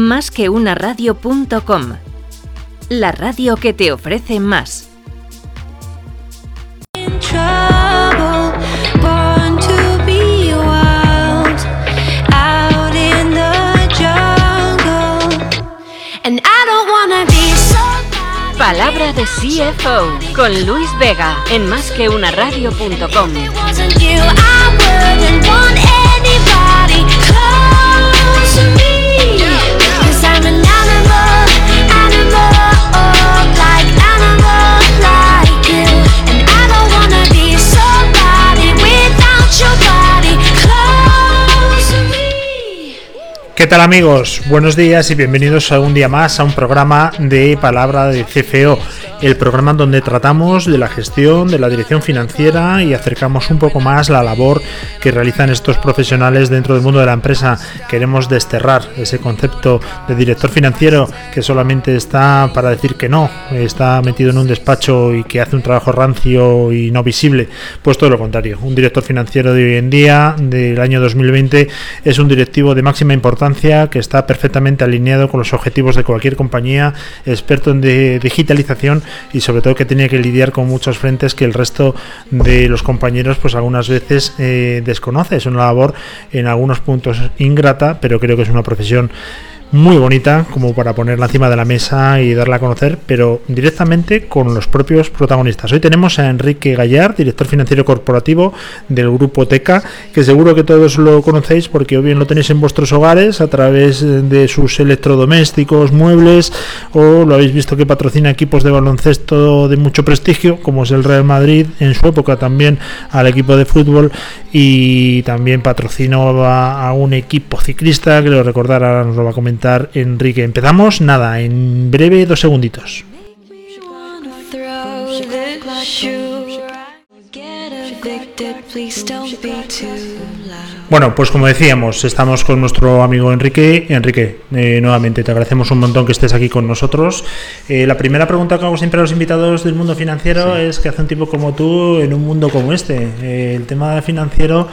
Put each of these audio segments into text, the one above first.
Más que una radio.com. La radio que te ofrece más. Palabra de CFO con Luis Vega en másqueunaradio.com. ¿Qué tal amigos? Buenos días y bienvenidos a un día más a un programa de Palabra de CFO, el programa donde tratamos de la gestión, de la dirección financiera y acercamos un poco más la labor que realizan estos profesionales dentro del mundo de la empresa. Queremos desterrar ese concepto de director financiero que solamente está para decir que no, está metido en un despacho y que hace un trabajo rancio y no visible. Pues todo lo contrario, un director financiero de hoy en día, del año 2020, es un directivo de máxima importancia que está perfectamente alineado con los objetivos de cualquier compañía, experto en digitalización y sobre todo que tiene que lidiar con muchos frentes que el resto de los compañeros pues algunas veces eh, desconoce. Es una labor en algunos puntos ingrata, pero creo que es una profesión muy bonita como para ponerla encima de la mesa y darla a conocer, pero directamente con los propios protagonistas. Hoy tenemos a Enrique Gallard, director financiero corporativo del grupo TECA, que seguro que todos lo conocéis porque o bien lo tenéis en vuestros hogares a través de sus electrodomésticos, muebles, o lo habéis visto que patrocina equipos de baloncesto de mucho prestigio, como es el Real Madrid, en su época también al equipo de fútbol y también patrocinó a, un equipo ciclista, que lo recordar ahora nos lo va a comentar Enrique. Empezamos, nada, en breve, dos segunditos. Bueno, pues como decíamos, estamos con nuestro amigo Enrique. Enrique, eh, nuevamente te agradecemos un montón que estés aquí con nosotros. Eh, la primera pregunta que hago siempre a los invitados del mundo financiero es que hace un tipo como tú en un mundo como este. Eh, el tema financiero,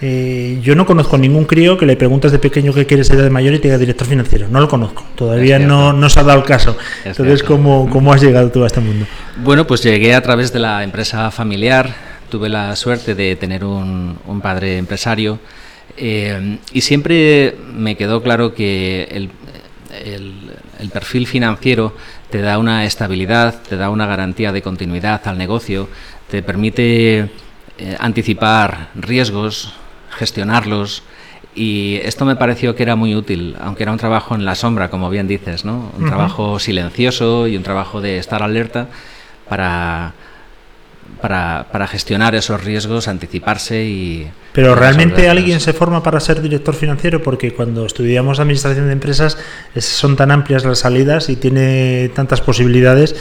yo no conozco ningún crío que le preguntes de pequeño qué quiere ser de mayor y te diga director financiero. No lo conozco, todavía no, no se ha dado el caso. Entonces, ¿cómo, ¿cómo has llegado tú a este mundo? Bueno, pues llegué a través de la empresa familiar. Tuve la suerte de tener un, un padre empresario eh, y siempre me quedó claro que el, perfil financiero te da una estabilidad, te da una garantía de continuidad al negocio, te permite eh, anticipar riesgos, gestionarlos. Y esto me pareció que era muy útil, aunque era un trabajo en la sombra, como bien dices, ¿no? Un trabajo silencioso y un trabajo de estar alerta para, para, para gestionar esos riesgos, anticiparse y... Pero realmente alguien se forma para ser director financiero porque cuando estudiamos administración de empresas son tan amplias las salidas y tiene tantas posibilidades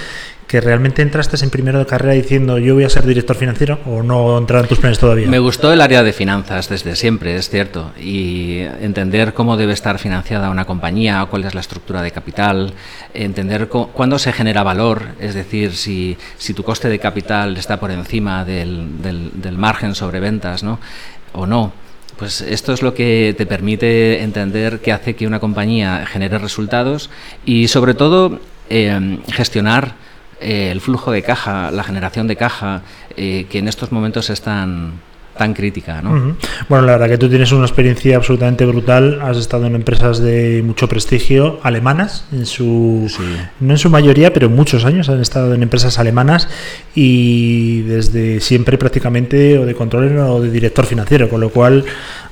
que realmente entraste en primero de carrera diciendo yo voy a ser director financiero o no entraron tus planes todavía? Me gustó el área de finanzas desde siempre, es cierto, y entender cómo debe estar financiada una compañía, cuál es la estructura de capital, entender cuándo se genera valor, es decir, si, si tu coste de capital está por encima del, del, margen sobre ventas ¿no? o no. Pues esto es lo que te permite entender qué hace que una compañía genere resultados y sobre todo eh, gestionar eh, el flujo de caja, la generación de caja, eh, que en estos momentos es tan, tan crítica. ¿no? Bueno, la verdad que tú tienes una experiencia absolutamente brutal. Has estado en empresas de mucho prestigio alemanas, en su no en su mayoría, pero muchos años han estado en empresas alemanas y desde siempre prácticamente o de control o de director financiero, con lo cual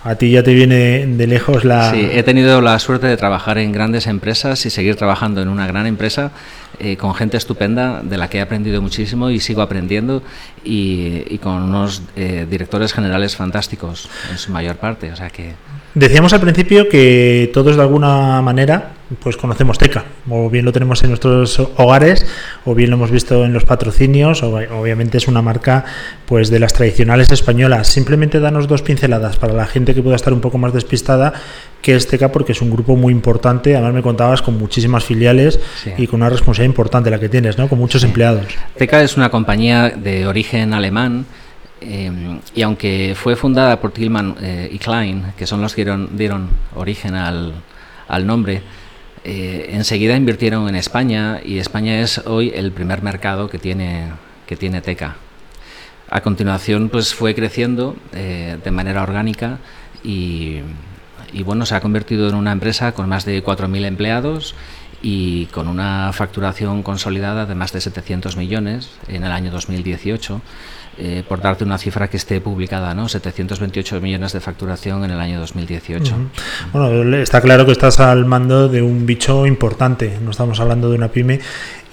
a ti ya te viene de lejos la... Sí, he tenido la suerte de trabajar en grandes empresas y seguir trabajando en una gran empresa eh, con gente estupenda de la que he aprendido muchísimo y sigo aprendiendo y, con unos eh, directores generales fantásticos en su mayor parte. O sea que... Decíamos al principio que todos de alguna manera pues conocemos Teca, o bien lo tenemos en nuestros hogares, o bien lo hemos visto en los patrocinios, o, obviamente es una marca pues de las tradicionales españolas. Simplemente danos dos pinceladas para la gente que pueda estar un poco más despistada, que es Teca, porque es un grupo muy importante, además me contabas con muchísimas filiales y con una responsabilidad importante la que tienes, ¿no? con muchos empleados. Teca es una compañía de origen alemán, eh, y aunque fue fundada por Tillman eh, y Klein, que son los que dieron, dieron origen al, al nombre, eh, enseguida invirtieron en España y España es hoy el primer mercado que tiene, que tiene Teca. A continuación, pues fue creciendo eh, de manera orgánica y, y, bueno, se ha convertido en una empresa con más de 4.000 empleados y con una facturación consolidada de más de 700 millones en el año 2018 eh, por darte una cifra que esté publicada, ¿no? 728 millones de facturación en el año 2018. Bueno, está claro que estás al mando de un bicho importante, no estamos hablando de una pyme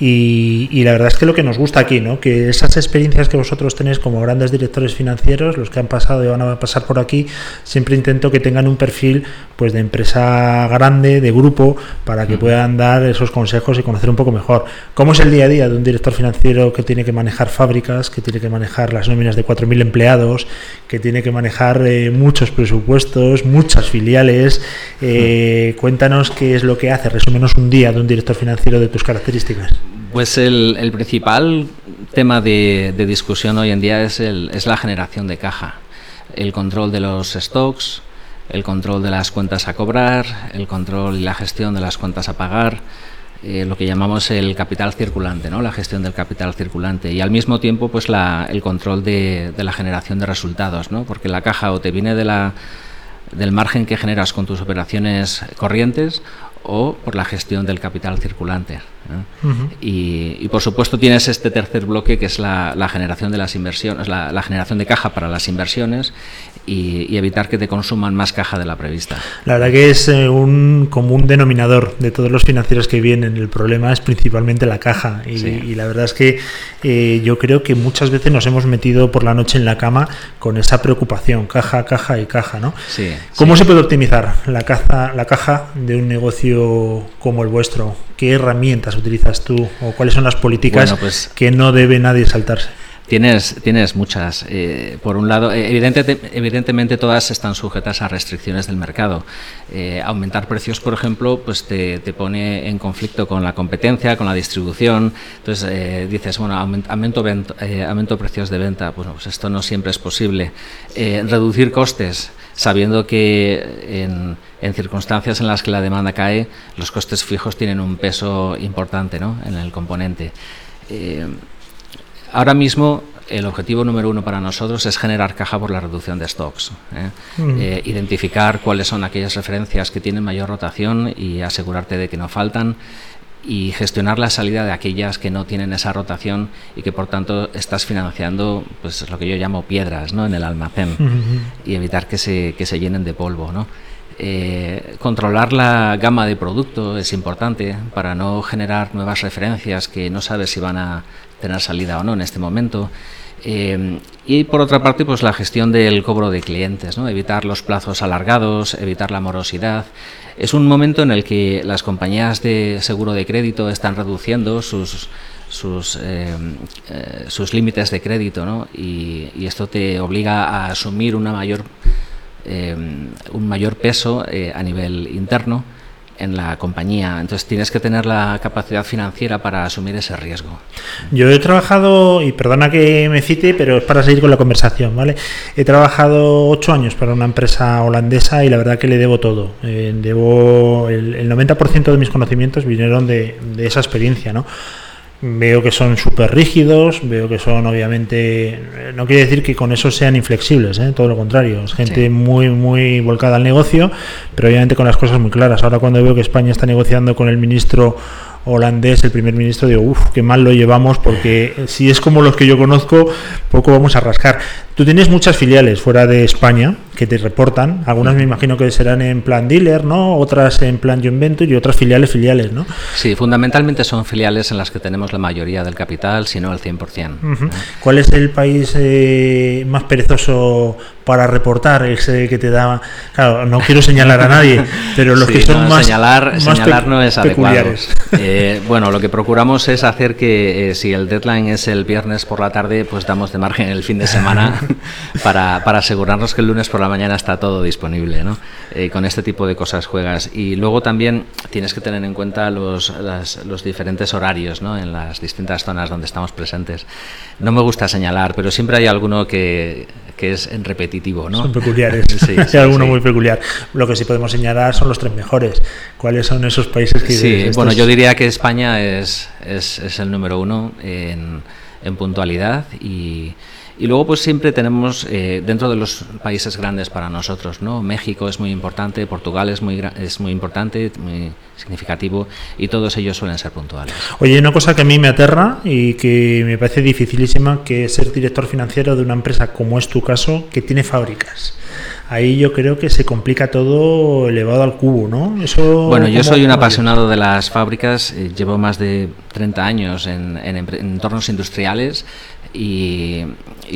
y, la verdad es que lo que nos gusta aquí, ¿no? que esas experiencias que vosotros tenéis como grandes directores financieros, los que han pasado y van a pasar por aquí, siempre intento que tengan un perfil pues de empresa grande, de grupo, para que puedan dar esos consejos y conocer un poco mejor cómo es el día a día de un director financiero que tiene que manejar fábricas, que tiene que manejar las nóminas de 4.000 empleados, que tiene que manejar eh, muchos presupuestos, muchas filiales. Eh, cuéntanos qué es lo que hace, resúmenos un día de un director financiero de tus características. Pues el, principal tema de, discusión hoy en día es, es la generación de caja, el control de los stocks, el control de las cuentas a cobrar, el control y la gestión de las cuentas a pagar, eh, lo que llamamos el capital circulante, ¿no? la gestión del capital circulante y al mismo tiempo pues el control de, la generación de resultados, ¿no? porque la caja o te viene del margen que generas con tus operaciones corrientes o por la gestión del capital circulante. y, por supuesto tienes este tercer bloque que es la, generación de las inversiones, la, generación de caja para las inversiones y, evitar que te consuman más caja de la prevista. La verdad que es eh, un común denominador de todos los financieros que vienen. El problema es principalmente la caja y, la verdad es que eh, yo creo que muchas veces nos hemos metido por la noche en la cama con esa preocupación, caja, caja y caja, ¿no? ¿Cómo se puede optimizar la caja, la caja de un negocio como el vuestro? ¿Qué herramientas utilizas tú o cuáles son las políticas pues que no debe nadie saltarse? Tienes, tienes muchas. Eh, por un lado, eh, evidentemente todas están sujetas a restricciones del mercado. Eh, aumentar precios, por ejemplo, pues te, pone en conflicto con la competencia, con la distribución. Entonces dices, bueno, aumento, aumento precios de venta. Bueno, pues esto no siempre es posible. reducir costes, sabiendo que en, en, circunstancias en las que la demanda cae, los costes fijos tienen un peso importante ¿no? en el componente. Ahora mismo el objetivo número uno para nosotros es generar caja por la reducción de stocks. ¿eh? Mm. Eh, identificar cuáles son aquellas referencias que tienen mayor rotación y asegurarte de que no faltan y gestionar la salida de aquellas que no tienen esa rotación y que por tanto estás financiando pues lo que yo llamo piedras ¿no? en el almacén y evitar que se, que se llenen de polvo. ¿no? Eh, controlar la gama de producto es importante para no generar nuevas referencias que no sabes si van a tener salida o no en este momento. Eh, y por otra parte, pues la gestión del cobro de clientes, ¿no? evitar los plazos alargados, evitar la morosidad. Es un momento en el que las compañías de seguro de crédito están reduciendo sus, sus, eh, sus límites de crédito ¿no? y, esto te obliga a asumir una mayor, un mayor peso a nivel interno en la compañía. Entonces tienes que tener la capacidad financiera para asumir ese riesgo. Yo he trabajado, y perdona que me cite, pero es para seguir con la conversación, ¿vale? He trabajado ocho años para una empresa holandesa y la verdad que le debo todo. Eh, debo el, el 90% de mis conocimientos vinieron de, de esa experiencia, ¿no? Veo que son súper rígidos, veo que son obviamente, no quiere decir que con eso sean inflexibles, ¿eh? todo lo contrario, es gente muy, muy volcada al negocio, pero obviamente con las cosas muy claras. Ahora cuando veo que España está negociando con el ministro holandés, el primer ministro, digo, uff, qué mal lo llevamos, porque si es como los que yo conozco, poco vamos a rascar. Tú tienes muchas filiales fuera de España que te reportan, algunas me imagino que serán en plan dealer, ¿no? Otras en plan joint venture y otras filiales, filiales, ¿no? Sí, fundamentalmente son filiales en las que tenemos la mayoría del capital, si no el 100%. ¿Cuál es el país eh, más perezoso para reportar? Ese que te da... Claro, no quiero señalar a nadie, pero los que son más... Señalar, señalar no es adecuado. Eh, bueno, lo que procuramos es hacer que eh, si el deadline es el viernes por la tarde, pues damos de margen el fin de semana para, para, asegurarnos que el lunes por la mañana está todo disponible. ¿no? Eh, con este tipo de cosas juegas. Y luego también tienes que tener en cuenta los, los diferentes horarios ¿no? en las distintas zonas donde estamos presentes. No me gusta señalar, pero siempre hay alguno que, que es en repetitivo, ¿no? Son peculiares, sí, sí, alguno muy peculiar. Lo que sí podemos señalar son los tres mejores. ¿Cuáles son esos países que... Sí, bueno, yo diría que España es, es, es el número uno en, en puntualidad y y luego pues siempre tenemos eh, dentro de los países grandes para nosotros, ¿no? México es muy importante, Portugal es muy, es muy importante, muy significativo y todos ellos suelen ser puntuales. Oye, una cosa que a mí me aterra y que me parece dificilísima, que es ser director financiero de una empresa como es tu caso, que tiene fábricas ahí yo creo que se complica todo elevado al cubo, ¿no? Eso, bueno, yo soy un apasionado de las fábricas, eh, llevo más de 30 años en, en entornos industriales y,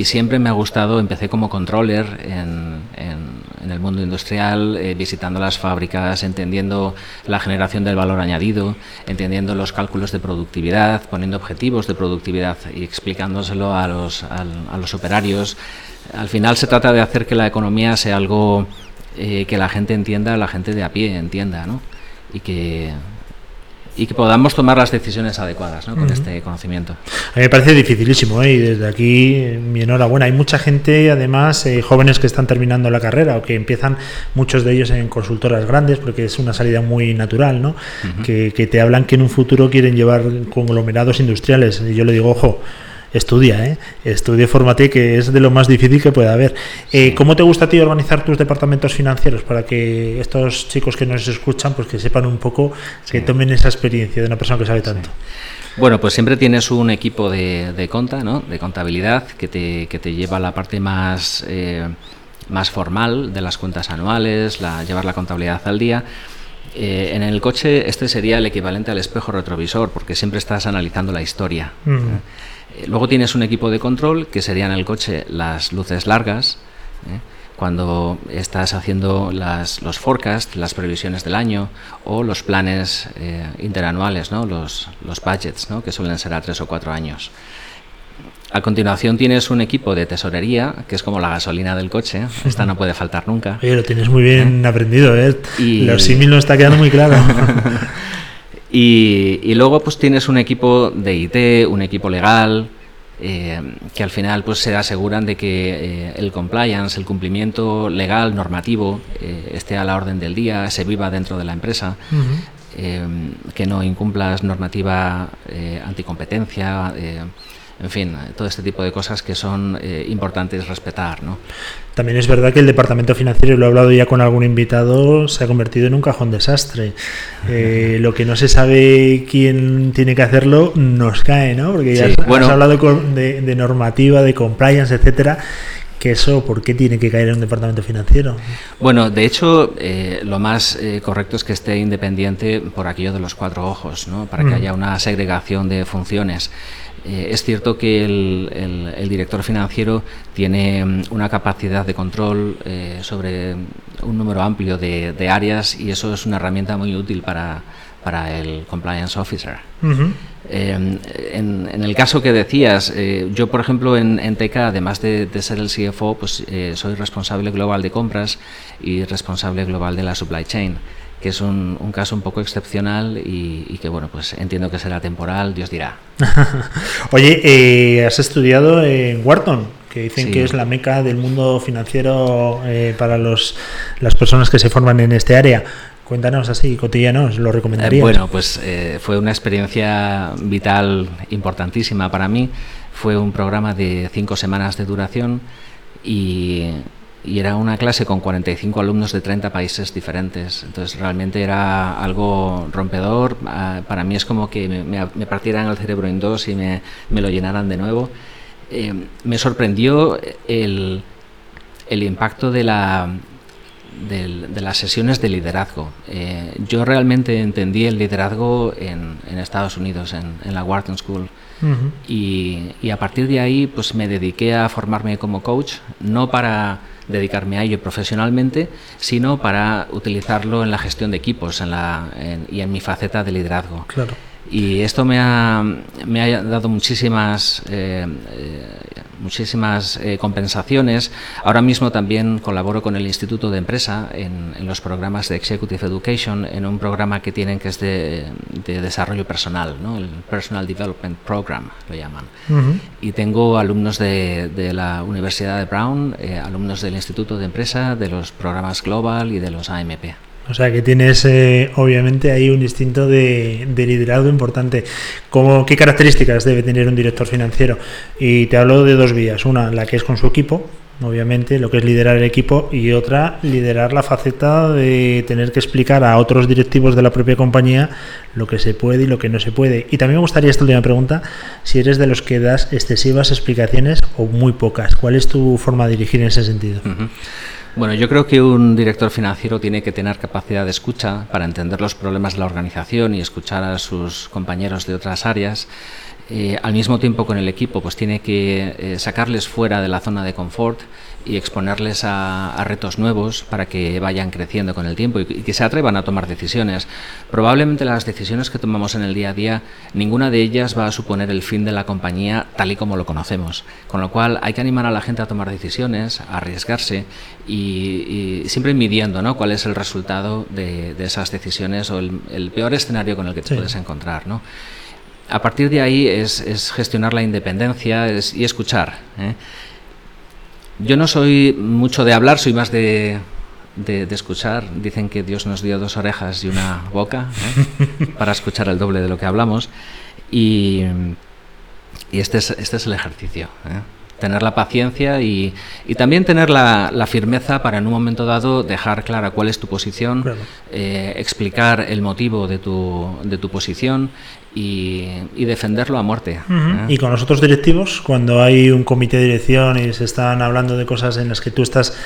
siempre me ha gustado, empecé como controller en, en, el mundo industrial, eh, visitando las fábricas, entendiendo la generación del valor añadido, entendiendo los cálculos de productividad, poniendo objetivos de productividad y explicándoselo a los, a, los operarios. Al final se trata de hacer que la economía sea algo eh, que la gente entienda, la gente de a pie entienda, ¿no? Y que y que podamos tomar las decisiones adecuadas con este conocimiento. A mí me parece dificilísimo ¿eh? y desde aquí mi enhorabuena. Hay mucha gente, además, eh, jóvenes que están terminando la carrera o que empiezan, muchos de ellos en consultoras grandes, porque es una salida muy natural, ¿no? que, que te hablan que en un futuro quieren llevar conglomerados industriales. Y yo le digo, ojo, estudia, ¿eh? estudia, fórmate, que es de lo más difícil que puede haber. Eh, ¿Cómo te gusta a ti organizar tus departamentos financieros para que estos chicos que nos escuchan, pues que sepan un poco, que tomen esa experiencia de una persona que sabe tanto? Bueno, pues siempre tienes un equipo de, de conta, ¿no? de contabilidad, que te, que te lleva la parte más, eh, más formal de las cuentas anuales, la, llevar la contabilidad al día. Eh, en el coche este sería el equivalente al espejo retrovisor, porque siempre estás analizando la historia. Eh, luego tienes un equipo de control que serían en el coche las luces largas. ¿eh? cuando estás haciendo las, los forecasts, las previsiones del año o los planes eh, interanuales, ¿no? los, los budgets, ¿no? que suelen ser a tres o cuatro años. A continuación tienes un equipo de tesorería, que es como la gasolina del coche. Esta no puede faltar nunca. Oye, lo tienes muy bien aprendido, ¿eh? Y... Los símil no está quedando muy claro. Y, luego pues tienes un equipo de IT, un equipo legal, eh, que al final pues se aseguran de que eh, el compliance, el cumplimiento legal, normativo, eh, esté a la orden del día, se viva dentro de la empresa, que no incumplas normativa anticompetencia en fin, todo este tipo de cosas que son eh, importantes respetar. ¿no? También es verdad que el departamento financiero, y lo he hablado ya con algún invitado, se ha convertido en un cajón desastre. Eh, lo que no se sabe quién tiene que hacerlo nos cae, ¿no? Porque ya has, hablado de, normativa, de compliance, etcétera que eso, ¿por qué tiene que caer en un departamento financiero? Bueno, de hecho, eh, lo más correcto es que esté independiente por aquello de los cuatro ojos, ¿no? para que mm. haya una segregación de funciones. Eh, es cierto que el, director financiero tiene mm, una capacidad de control eh, sobre un número amplio de, áreas y eso es una herramienta muy útil para, el compliance officer. Em, en, el caso que decías, eh, yo por ejemplo en, en TECA, además de, de, ser el CFO, pues soy responsable global de compras y responsable global de la supply chain que es un, caso un poco excepcional y, que, bueno, pues entiendo que será temporal, Dios dirá. Oye, eh, has estudiado en Wharton, que dicen que es la meca del mundo financiero eh, para los, las personas que se forman en este área. Cuéntanos así, cotidianos, ¿lo recomendarías? bueno, pues eh, fue una experiencia vital importantísima para mí. Fue un programa de cinco semanas de duración y y era una clase con 45 alumnos de 30 países diferentes. Entonces realmente era algo rompedor. Ah, para mí es como que me, partieran el cerebro en dos y me, lo llenaran de nuevo. Eh, me sorprendió el, el impacto de, la, de, las sesiones de liderazgo. Eh, yo realmente entendí el liderazgo en, en Estados Unidos, en, en la Wharton School. y, y, a partir de ahí pues me dediqué a formarme como coach, no para dedicarme a ello profesionalmente, sino para utilizarlo en la gestión de equipos en la, y en mi faceta de liderazgo. Claro. Y esto me ha, me ha dado muchísimas eh, eh, muchísimas eh, compensaciones. Ahora mismo también colaboro con el Instituto de Empresa en, los programas de Executive Education, en un programa que tienen que es de, desarrollo personal, ¿no? el Personal Development Program lo llaman. Y tengo alumnos de, de, la Universidad de Brown, eh, alumnos del Instituto de Empresa, de los programas Global y de los AMP. O sea que tienes eh, obviamente ahí un instinto de, liderazgo importante. ¿Cómo, ¿Qué características debe tener un director financiero? Y te hablo de dos vías. Una, la que es con su equipo, obviamente, lo que es liderar el equipo, y otra, liderar la faceta de tener que explicar a otros directivos de la propia compañía lo que se puede y lo que no se puede. Y también me gustaría esta última pregunta, si eres de los que das excesivas explicaciones o muy pocas. ¿Cuál es tu forma de dirigir en ese sentido? Bueno, yo creo que un director financiero tiene que tener capacidad de escucha para entender los problemas de la organización y escuchar a sus compañeros de otras áreas. Eh, al mismo tiempo con el equipo, pues tiene que eh, sacarles fuera de la zona de confort y exponerles a, retos nuevos para que vayan creciendo con el tiempo y, que se atrevan a tomar decisiones. Probablemente las decisiones que tomamos en el día a día, ninguna de ellas va a suponer el fin de la compañía tal y como lo conocemos. Con lo cual hay que animar a la gente a tomar decisiones, a arriesgarse y, siempre midiendo ¿no? cuál es el resultado de, esas decisiones o el, peor escenario con el que te puedes encontrar. ¿no? A partir de ahí es, gestionar la independencia y escuchar. ¿eh? Yo no soy mucho de hablar, soy más de, de, escuchar. Dicen que Dios nos dio dos orejas y una boca ¿eh? para escuchar el doble de lo que hablamos. Y, y este, es, este es el ejercicio. ¿eh? Tener la paciencia y, y también tener la, la, firmeza para en un momento dado dejar clara cuál es tu posición, eh, explicar el motivo de tu, de tu posición y, y, defenderlo a muerte. ¿eh? Y con los otros directivos, cuando hay un comité de dirección y se están hablando de cosas en las que tú estás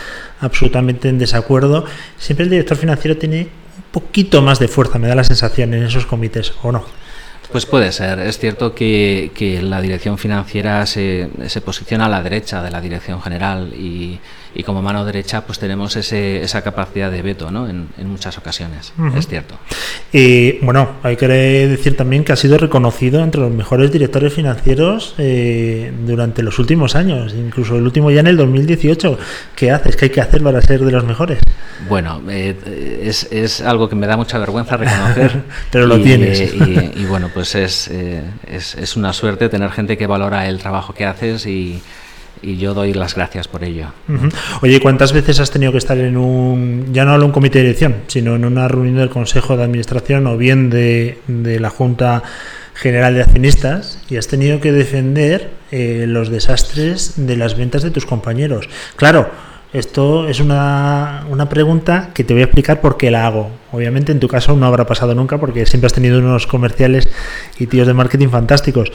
absolutamente en desacuerdo, siempre el director financiero tiene un poquito más de fuerza, me da la sensación en esos comités, ¿o no? Pues puede ser. Es cierto que, que la dirección financiera se, se, posiciona a la derecha de la dirección general y, y como mano derecha pues tenemos ese, esa capacidad de veto ¿no? en, en muchas ocasiones. Es cierto. Y bueno, hay que decir también que ha sido reconocido entre los mejores directores financieros eh, durante los últimos años, incluso el último ya en el 2018. ¿Qué haces? ¿Qué hay que hacer para ser de los mejores? Bueno, eh, es, es, algo que me da mucha vergüenza reconocer. Pero lo tienes. y, bueno, pues pues eh, es, es, una suerte tener gente que valora el trabajo que haces y, y yo doy las gracias por ello. Oye, ¿cuántas veces has tenido que estar en un, ya no hablo un comité de dirección, sino en una reunión del Consejo de Administración o bien de, de la Junta General de Accionistas y has tenido que defender eh, los desastres de las ventas de tus compañeros? Claro, esto es una, una, pregunta que te voy a explicar por qué la hago. Obviamente en tu caso no habrá pasado nunca porque siempre has tenido unos comerciales y tíos de marketing fantásticos.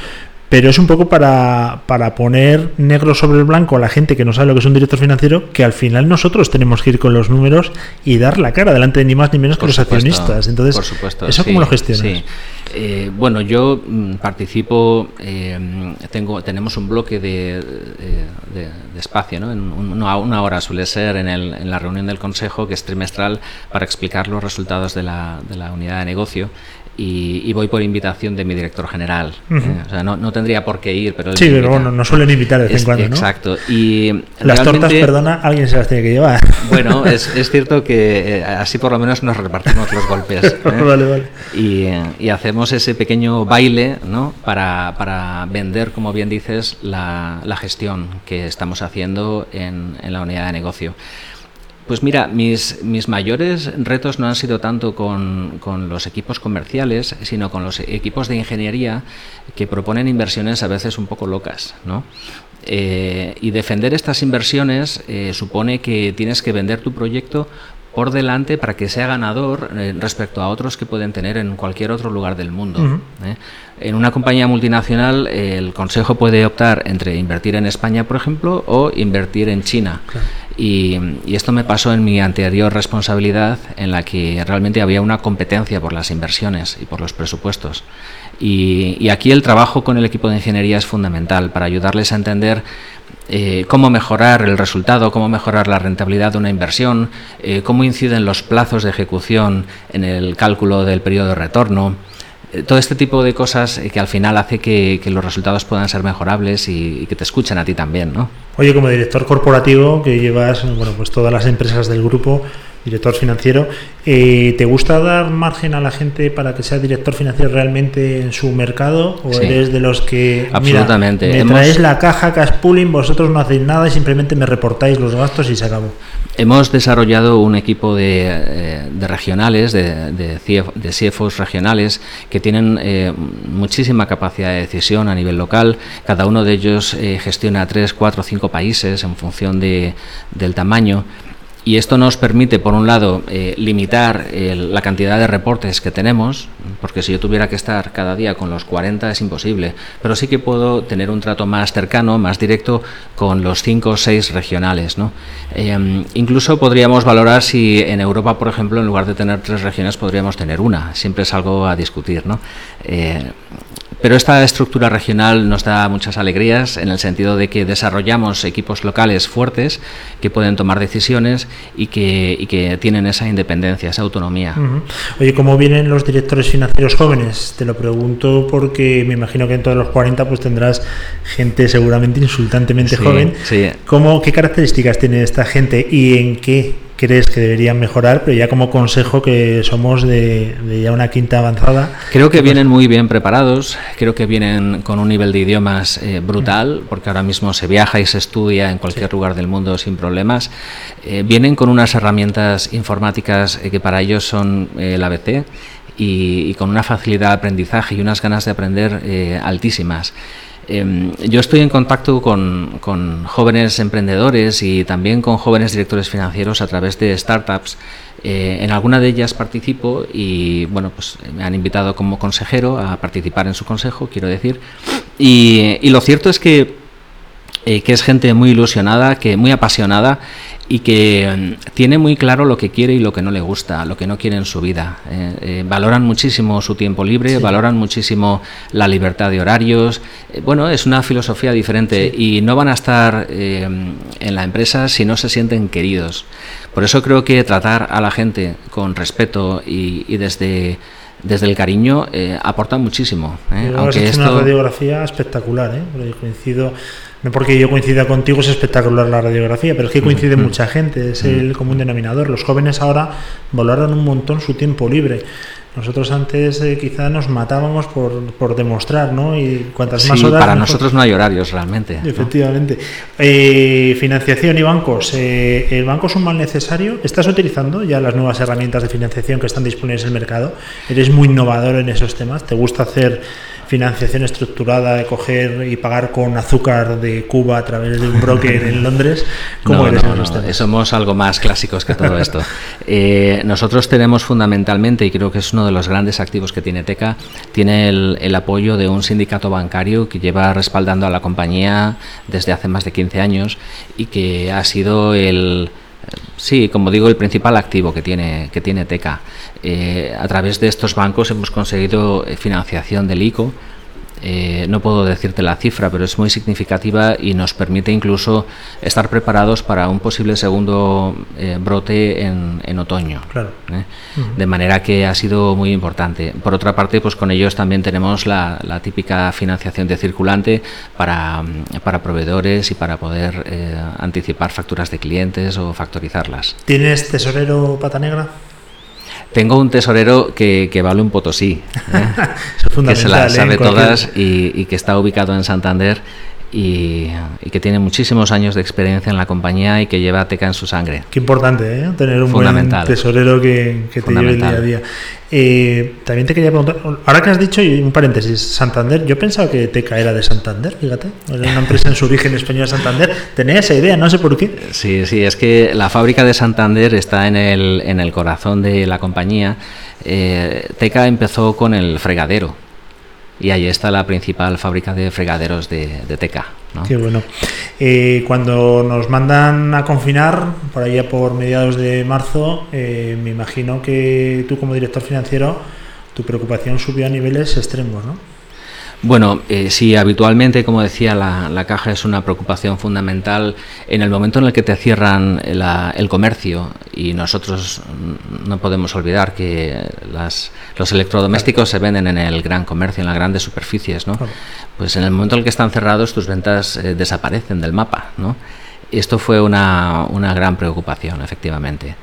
Pero es un poco para, para poner negro sobre el blanco a la gente que no sabe lo que es un director financiero, que al final nosotros tenemos que ir con los números y dar la cara delante de ni más ni menos que los accionistas. Entonces, por supuesto, ¿eso cómo lo gestionas? Eh, bueno, yo mm, participo, eh, tengo, tenemos un bloque de, de, espacio, ¿no? En una, una, hora suele ser en, el, en, la reunión del Consejo, que es trimestral, para explicar los resultados de la, de la unidad de negocio y, voy por invitación de mi director general. ¿eh? o sea, no, no, tendría por qué ir, pero... Sí, pero bueno, nos suelen invitar de vez en cuando, ¿no? Exacto. Y las tortas, perdona, alguien se las tiene que llevar. Bueno, es, es cierto que eh, así por lo menos nos repartimos los golpes. ¿eh? vale, vale. Y, y, hacemos ese pequeño baile ¿no? para, para vender, como bien dices, la, la gestión que estamos haciendo en, en la unidad de negocio. Pues mira, mis, mis mayores retos no han sido tanto con, con, los equipos comerciales, sino con los equipos de ingeniería que proponen inversiones a veces un poco locas, ¿no? Eh, y defender estas inversiones eh, supone que tienes que vender tu proyecto por delante para que sea ganador eh, respecto a otros que pueden tener en cualquier otro lugar del mundo. ¿eh? En una compañía multinacional el consejo puede optar entre invertir en España, por ejemplo, o invertir en China. Y, esto me pasó en mi anterior responsabilidad, en la que realmente había una competencia por las inversiones y por los presupuestos. Y, aquí el trabajo con el equipo de ingeniería es fundamental para ayudarles a entender eh, cómo mejorar el resultado, cómo mejorar la rentabilidad de una inversión, eh, cómo inciden los plazos de ejecución en el cálculo del periodo de retorno, todo este tipo de cosas que al final hace que, los resultados puedan ser mejorables y, que te escuchen a ti también, ¿no? Oye, como director corporativo que llevas, bueno, pues todas las empresas del grupo, director financiero, eh, ¿te gusta dar margen a la gente para que sea director financiero realmente en su mercado? ¿O eres de los que Absolutamente. me traéis la caja cash pooling, vosotros no hacéis nada y simplemente me reportáis los gastos y se acabó? Hemos desarrollado un equipo de, eh, regionales, de, de, CFOs regionales, que tienen eh, muchísima capacidad de decisión a nivel local. Cada uno de ellos gestiona tres, cuatro, cinco países en función de, del tamaño y esto nos permite, por un lado, eh, limitar eh, la cantidad de reportes que tenemos, porque si yo tuviera que estar cada día con los 40 es imposible, pero sí que puedo tener un trato más cercano, más directo con los 5 o 6 regionales. ¿no? Em, incluso podríamos valorar si en Europa, por ejemplo, en lugar de tener tres regiones, podríamos tener una. Siempre es algo a discutir. ¿no? Pero esta estructura regional nos da muchas alegrías en el sentido de que desarrollamos equipos locales fuertes que pueden tomar decisiones y que, que tienen esa independencia, esa autonomía. Oye, ¿cómo vienen los directores financieros jóvenes? Te lo pregunto porque me imagino que en todos los 40 pues tendrás gente seguramente insultantemente joven. Sí. ¿Cómo, ¿Qué características tiene esta gente y en qué crees que deberían mejorar, pero ya como consejo que somos de, ya una quinta avanzada. Creo que vienen muy bien preparados, creo que vienen con un nivel de idiomas eh, brutal, porque ahora mismo se viaja y se estudia en cualquier lugar del mundo sin problemas. Eh, vienen con unas herramientas informáticas eh, que para ellos son el ABC y, y, con una facilidad de aprendizaje y unas ganas de aprender altísimas. Em, yo estoy en contacto con, jóvenes emprendedores y también con jóvenes directores financieros a través de startups. Eh, en alguna de ellas participo y bueno, pues me han invitado como consejero a participar en su consejo, quiero decir. Y, lo cierto es que, eh, que es gente muy ilusionada, que muy apasionada y que mm, tiene muy claro lo que quiere y lo que no le gusta, lo que no quiere en su vida. Eh, eh, valoran muchísimo su tiempo libre, valoran muchísimo la libertad de horarios. Eh, bueno, es una filosofía diferente y no van a estar en la empresa si no se sienten queridos. Por eso creo que tratar a la gente con respeto y, desde desde el cariño aporta muchísimo. Aunque es una radiografía espectacular, ¿eh? coincido no porque yo coincida contigo es espectacular la radiografía, pero es que coincide mucha gente, es el común denominador. Los jóvenes ahora valoran un montón su tiempo libre. Nosotros antes eh, quizá nos matábamos por, por, demostrar, ¿no? Y cuantas más horas. Para nosotros no hay horarios realmente. Efectivamente. Eh, financiación y bancos. Eh, ¿El banco es un mal necesario? ¿Estás utilizando ya las nuevas herramientas de financiación que están disponibles en el mercado? ¿Eres muy innovador en esos temas? ¿Te gusta hacer financiación estructurada de coger y pagar con azúcar de Cuba a través de un broker en Londres. ¿Cómo eres Somos algo más clásicos que todo esto. Eh, nosotros tenemos fundamentalmente, y creo que es uno de los grandes activos que tiene TECA, tiene el, el apoyo de un sindicato bancario que lleva respaldando a la compañía desde hace más de 15 años y que ha sido el Sí, como digo, el principal activo que tiene, que tiene TECA. Eh, a través de estos bancos hemos conseguido eh, financiación del ICO eh, no puedo decirte la cifra, pero es muy significativa y nos permite incluso estar preparados para un posible segundo eh, brote en, otoño. ¿eh? De manera que ha sido muy importante. Por otra parte, pues con ellos también tenemos la, típica financiación de circulante para, para proveedores y para poder anticipar facturas de clientes o factorizarlas. ¿Tienes tesorero pata negra? Tengo un tesorero que, vale un potosí, ¿eh? que se las sabe ¿eh? todas y, y, que está ubicado en Santander y, que tiene muchísimos años de experiencia en la compañía y que lleva Teca en su sangre. Qué importante, ¿eh? Tener un buen tesorero que, te lleve el día a día. Eh, también te quería preguntar, ahora que has dicho, y un paréntesis, Santander, yo pensaba que Teca era de Santander, fíjate, era una empresa en su origen español Santander, tenía esa idea, no sé por qué. Sí, sí, es que la fábrica de Santander está en el, en el corazón de la compañía. Eh, Teca empezó con el fregadero, y ahí está la principal fábrica de fregaderos de, Teca. Qué bueno. Eh, cuando nos mandan a confinar, por allá por mediados de marzo, eh, me imagino que tú como director financiero, tu preocupación subió a niveles extremos, ¿no? Bueno, eh, sí, habitualmente, como decía, la, caja es una preocupación fundamental en el momento en el que te cierran el comercio y nosotros no podemos olvidar que los electrodomésticos se venden en el gran comercio, en las grandes superficies, ¿no? Pues en el momento en el que están cerrados tus ventas eh, desaparecen del mapa, ¿no? Esto fue una, una gran preocupación, efectivamente.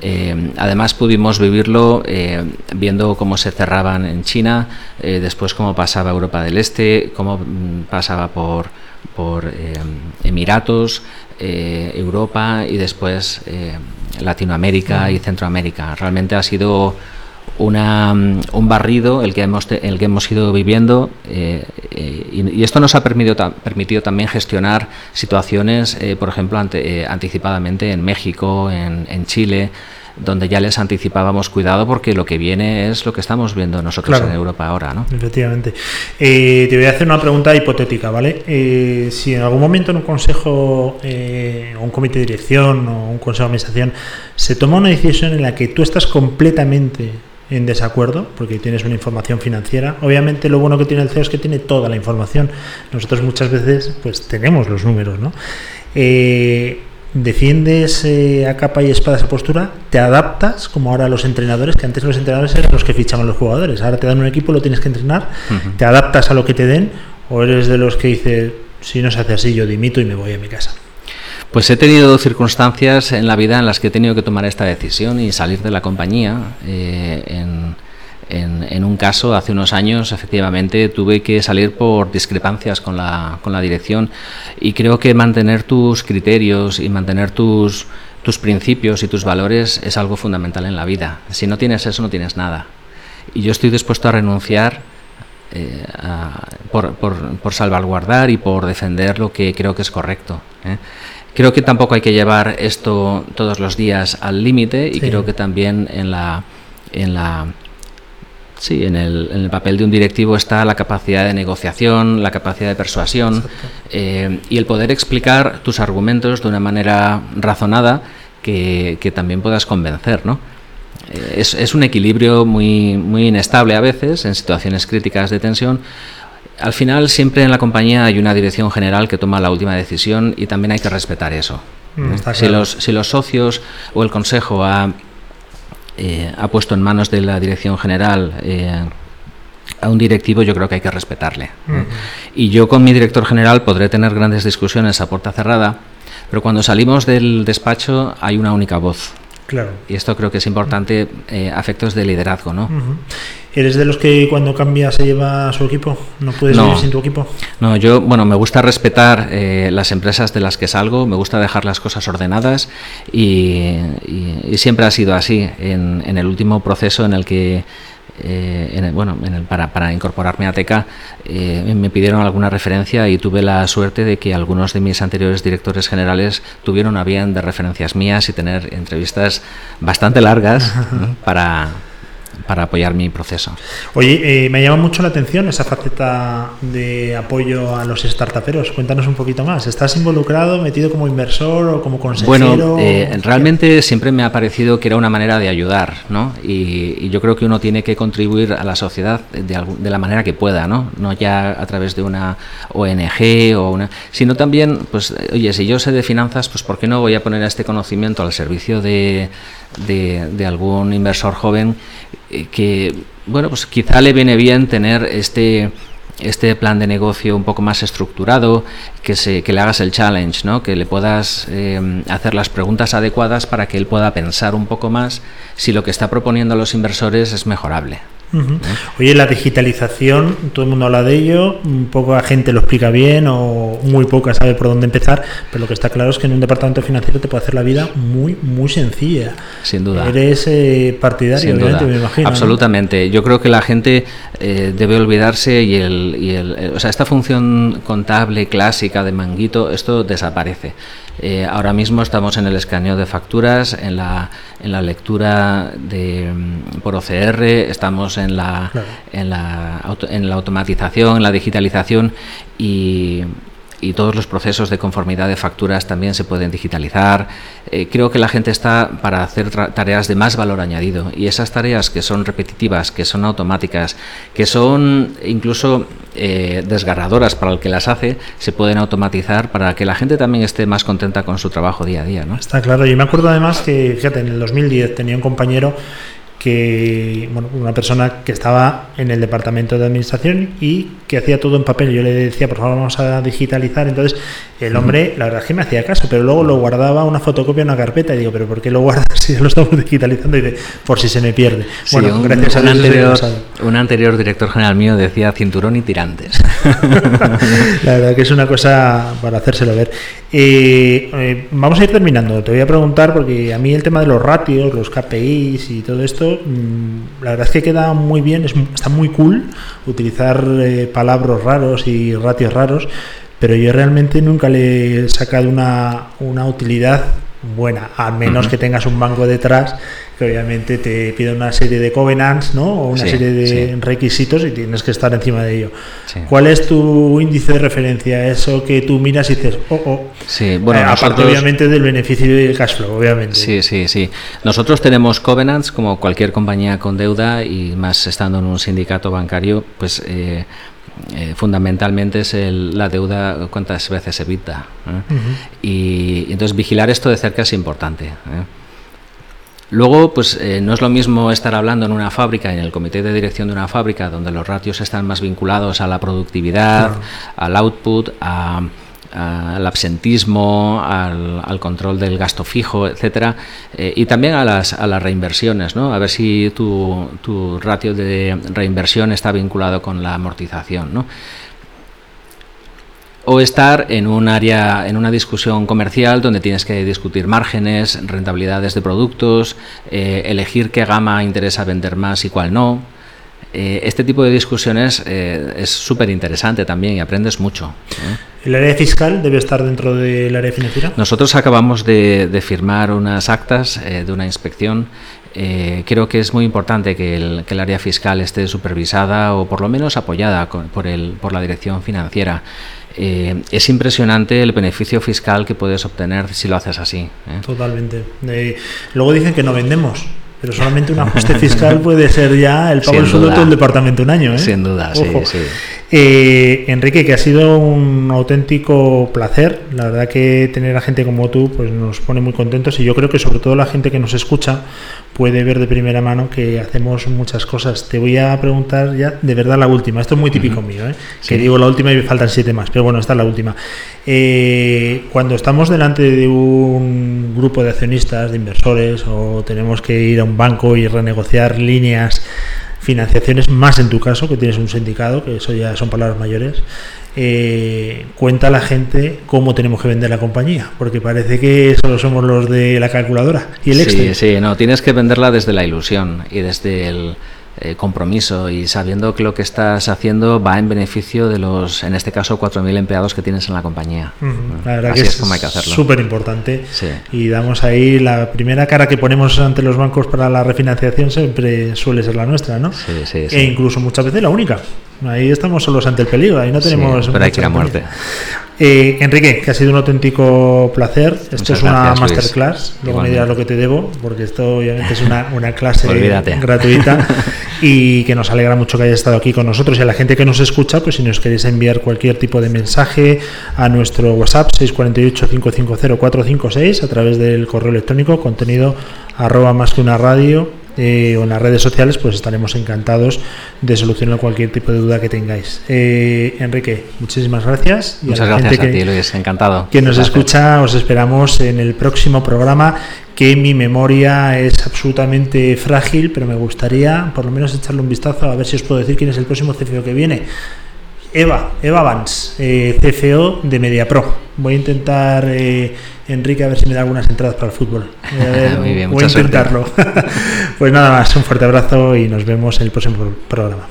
Eh, además pudimos vivirlo eh, viendo cómo se cerraban en China, eh, después cómo pasaba Europa del Este, cómo mm, pasaba por, por Emiratos, Europa y después Latinoamérica y Centroamérica. Realmente ha sido una, mm, un barrido el que hemos, el que hemos ido viviendo eh, eh, y, esto nos ha permitido, permitido también gestionar situaciones, eh, por ejemplo, anticipadamente en México, en, en, Chile, donde ya les anticipábamos cuidado porque lo que viene es lo que estamos viendo nosotros en Europa ahora. ¿no? Efectivamente. te voy a hacer una pregunta hipotética, ¿vale? si en algún momento en un consejo, o un comité de dirección o un consejo de administración se toma una decisión en la que tú estás completamente en desacuerdo porque tienes una información financiera. Obviamente lo bueno que tiene el CEO es que tiene toda la información. Nosotros muchas veces pues tenemos los números, ¿no? Eh, defiendes eh, a capa y espada esa postura, te adaptas como ahora los entrenadores, que antes los entrenadores eran los que fichaban los jugadores, ahora te dan un equipo, lo tienes que entrenar, te adaptas a lo que te den o eres de los que dice si no se hace así yo dimito y me voy a mi casa. Pues he tenido circunstancias en la vida en las que he tenido que tomar esta decisión y salir de la compañía. Eh, en, un caso, hace unos años, efectivamente, tuve que salir por discrepancias con la, con la dirección y creo que mantener tus criterios y mantener tus, tus principios y tus valores es algo fundamental en la vida. Si no tienes eso, no tienes nada. Y yo estoy dispuesto a renunciar eh, por, por, por, salvaguardar y por defender lo que creo que es correcto. ¿eh? Creo que tampoco hay que llevar esto todos los días al límite y creo que también en la en la sí, en el, en el, papel de un directivo está la capacidad de negociación, la capacidad de persuasión eh, y el poder explicar tus argumentos de una manera razonada que, que también puedas convencer, ¿no? Eh, es, es, un equilibrio muy, muy inestable a veces en situaciones críticas de tensión, al final siempre en la compañía hay una dirección general que toma la última decisión y también hay que respetar eso. Mm, si, los, si los socios o el consejo ha, eh, ha puesto en manos de la dirección general eh, a un directivo, yo creo que hay que respetarle. Y yo con mi director general podré tener grandes discusiones a puerta cerrada, pero cuando salimos del despacho hay una única voz. Claro. Y esto creo que es importante eh, a efectos de liderazgo, ¿no? ¿Eres de los que cuando cambia se lleva a su equipo? ¿No puedes vivir sin tu equipo? No, yo, bueno, me gusta respetar eh, las empresas de las que salgo, me gusta dejar las cosas ordenadas y, siempre ha sido así. En, el último proceso en el que eh, en bueno, en el, para, para, incorporarme a TECA eh, me pidieron alguna referencia y tuve la suerte de que algunos de mis anteriores directores generales tuvieron a bien de referencias mías y tener entrevistas bastante largas para para apoyar mi proceso. Oye, eh, me llama mucho la atención esa faceta de apoyo a los startuperos. Cuéntanos un poquito más. ¿Estás involucrado, metido como inversor o como consejero? Bueno, eh, realmente siempre me ha parecido que era una manera de ayudar, ¿no? Y, yo creo que uno tiene que contribuir a la sociedad de, de, la manera que pueda, ¿no? No ya a través de una ONG o una... Sino también, pues, oye, si yo sé de finanzas, pues ¿por qué no voy a poner este conocimiento al servicio de de, algún inversor joven eh, que, bueno, pues quizá le viene bien tener este este plan de negocio un poco más estructurado, que, se, que le hagas el challenge, ¿no? que le puedas eh, hacer las preguntas adecuadas para que él pueda pensar un poco más si lo que está proponiendo a los inversores es mejorable. Oye, la digitalización, todo el mundo habla de ello, un poco la gente lo explica bien o muy poca sabe por dónde empezar, pero lo que está claro es que en un departamento financiero te puede hacer la vida muy, muy sencilla. Sin duda. Eres eh, partidario, obviamente, me imagino. Absolutamente. Yo creo que la gente eh, debe olvidarse y, el, y el, eh, o sea, esta función contable clásica de manguito, esto desaparece. Eh, ahora mismo estamos en el escaneo de facturas, en la, en la lectura de, mm, por OCR, estamos en la, en, la en la automatización, en la digitalización y, y todos los procesos de conformidad de facturas también se pueden digitalizar. Eh, creo que la gente está para hacer tareas de más valor añadido y esas tareas que son repetitivas, que son automáticas, que son incluso eh, desgarradoras para el que las hace, se pueden automatizar para que la gente también esté más contenta con su trabajo día a día. ¿no? Está claro. Y me acuerdo además que, fíjate, en el 2010 tenía un compañero que bueno, una persona que estaba en el departamento de administración y que hacía todo en papel. Yo le decía, por favor, vamos a digitalizar. Entonces, el hombre, la verdad es que me hacía caso, pero luego lo guardaba una fotocopia en una carpeta y digo, ¿pero por qué lo guardas si lo estamos digitalizando? Y dice, por si se me pierde. bueno, un, gracias a un anterior, un anterior director general mío decía cinturón y tirantes. la verdad que es una cosa para hacérselo ver. Eh, eh, vamos a ir terminando. Te voy a preguntar, porque a mí el tema de los ratios, los KPIs y todo esto, Mm, la verdad es que queda muy bien, está muy cool utilizar eh, palabras raros y ratios raros, pero yo realmente nunca le he sacado una, una utilidad buena, a menos que tengas un banco detrás que obviamente te pide una serie de covenants, ¿no? O una serie de requisitos y tienes que estar encima de ello. ¿Cuál es tu índice de referencia? Eso que tú miras y dices, oh, oh. Sí, bueno, eh, aparte obviamente del beneficio del cash flow, obviamente. Sí, sí, sí. Nosotros tenemos covenants como cualquier compañía con deuda y más estando en un sindicato bancario, pues eh, eh, fundamentalmente es la deuda cuántas veces evita. y, entonces vigilar esto de cerca es importante. Luego, pues eh, no es lo mismo estar hablando en una fábrica, en el comité de dirección de una fábrica, donde los ratios están más vinculados a la productividad, al output, al absentismo, al, control del gasto fijo, etcétera, eh, y también a las, a las reinversiones, ¿no? A ver si tu, tu ratio de reinversión está vinculado con la amortización, ¿no? O estar en un área, en una discusión comercial donde tienes que discutir márgenes, rentabilidades de productos, eh, elegir qué gama interesa vender más y cuál no. Eh, este tipo de discusiones eh, es súper interesante también y aprendes mucho. ¿El área fiscal debe estar dentro del área financiera? Nosotros acabamos de, firmar unas actas de una inspección creo que es muy importante que el, área fiscal esté supervisada o por lo menos apoyada por, el, por la dirección financiera. Eh, es impresionante el beneficio fiscal que puedes obtener si lo haces así. ¿eh? Totalmente. Eh, luego dicen que no vendemos, pero solamente un ajuste fiscal puede ser ya el pago del sueldo de todo el departamento un año. Sin duda, sí, sí. Enrique, que ha sido un auténtico placer. La verdad que tener a gente como tú pues nos pone muy contentos y yo creo que sobre todo la gente que nos escucha puede ver de primera mano que hacemos muchas cosas. Te voy a preguntar ya de verdad la última. Esto es muy típico mío, ¿eh? que digo la última y me faltan siete más, pero bueno, esta es la última. Eh, cuando estamos delante de un grupo de accionistas, de inversores, o tenemos que ir a un banco y renegociar líneas, financiaciones, más en tu caso, que tienes un sindicato, que eso ya son palabras mayores, eh, cuenta a la gente cómo tenemos que vender la compañía, porque parece que solo somos los de la calculadora y el sí, Sí, no, tienes que venderla desde la ilusión y desde el eh, compromiso y sabiendo que lo que estás haciendo va en beneficio de los, en este caso, 4.000 empleados que tienes en la compañía. La verdad que es, como hay que hacerlo. Súper importante. Y damos ahí la primera cara que ponemos ante los bancos para la refinanciación siempre suele ser la nuestra, ¿no? Sí, sí, E incluso muchas veces la única. Ahí estamos solos ante el peligro, ahí no tenemos... pero hay que ir a muerte. Eh, Enrique, que ha sido un auténtico placer. Esto es una masterclass. Luego me dirás lo que te debo, porque esto obviamente es una, una clase gratuita y que nos alegra mucho que hayas estado aquí con nosotros. Y a la gente que nos escucha, pues si nos queréis enviar cualquier tipo de mensaje a nuestro WhatsApp 648-550-456 a través del correo electrónico contenido arroba más que una radio eh, o en las redes sociales, pues estaremos encantados de solucionar cualquier tipo de duda que tengáis. Eh, Enrique, muchísimas gracias. Muchas gracias a ti, Luis, encantado. Que nos escucha, os esperamos en el próximo programa, que mi memoria es absolutamente frágil, pero me gustaría por lo menos echarle un vistazo a ver si os puedo decir quién es el próximo CFO que viene. Eva, Eva Vance, eh, CFO de MediaPro. Voy a intentar, eh, Enrique, a ver si me da algunas entradas para el fútbol. Voy a, intentarlo. pues nada más, un fuerte abrazo y nos vemos en el próximo programa.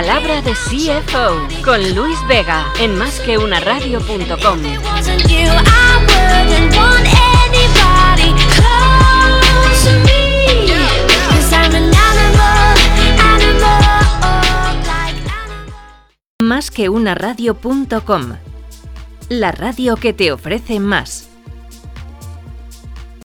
Palabra de CFO con Luis Vega en másqueunaradio.com. Más que una radio.com. La radio que te ofrece más.